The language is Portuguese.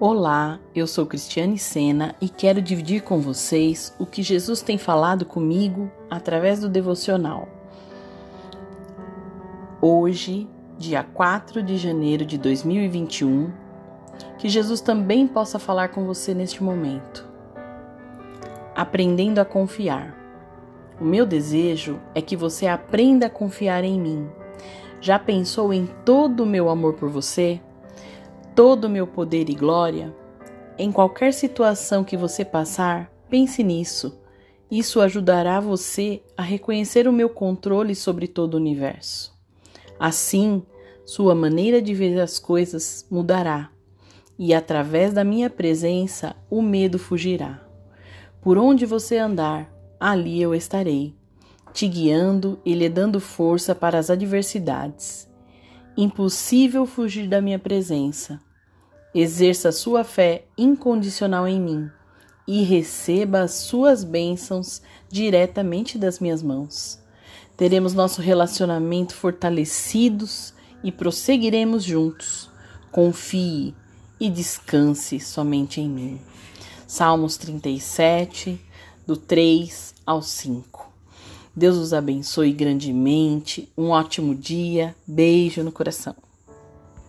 Olá, eu sou Cristiane Sena e quero dividir com vocês o que Jesus tem falado comigo através do devocional. Hoje, dia 4 de janeiro de 2021, que Jesus também possa falar com você neste momento. Aprendendo a confiar. O meu desejo é que você aprenda a confiar em mim. Já pensou em todo o meu amor por você? Todo o meu poder e glória? Em qualquer situação que você passar, pense nisso. Isso ajudará você a reconhecer o meu controle sobre todo o universo. Assim, sua maneira de ver as coisas mudará, e através da minha presença o medo fugirá. Por onde você andar, ali eu estarei, te guiando e lhe dando força para as adversidades. Impossível fugir da minha presença. Exerça sua fé incondicional em mim e receba as suas bênçãos diretamente das minhas mãos. Teremos nosso relacionamento fortalecidos e prosseguiremos juntos. Confie e descanse somente em mim. Salmos 37, do 3 ao 5. Deus os abençoe grandemente. Um ótimo dia. Beijo no coração.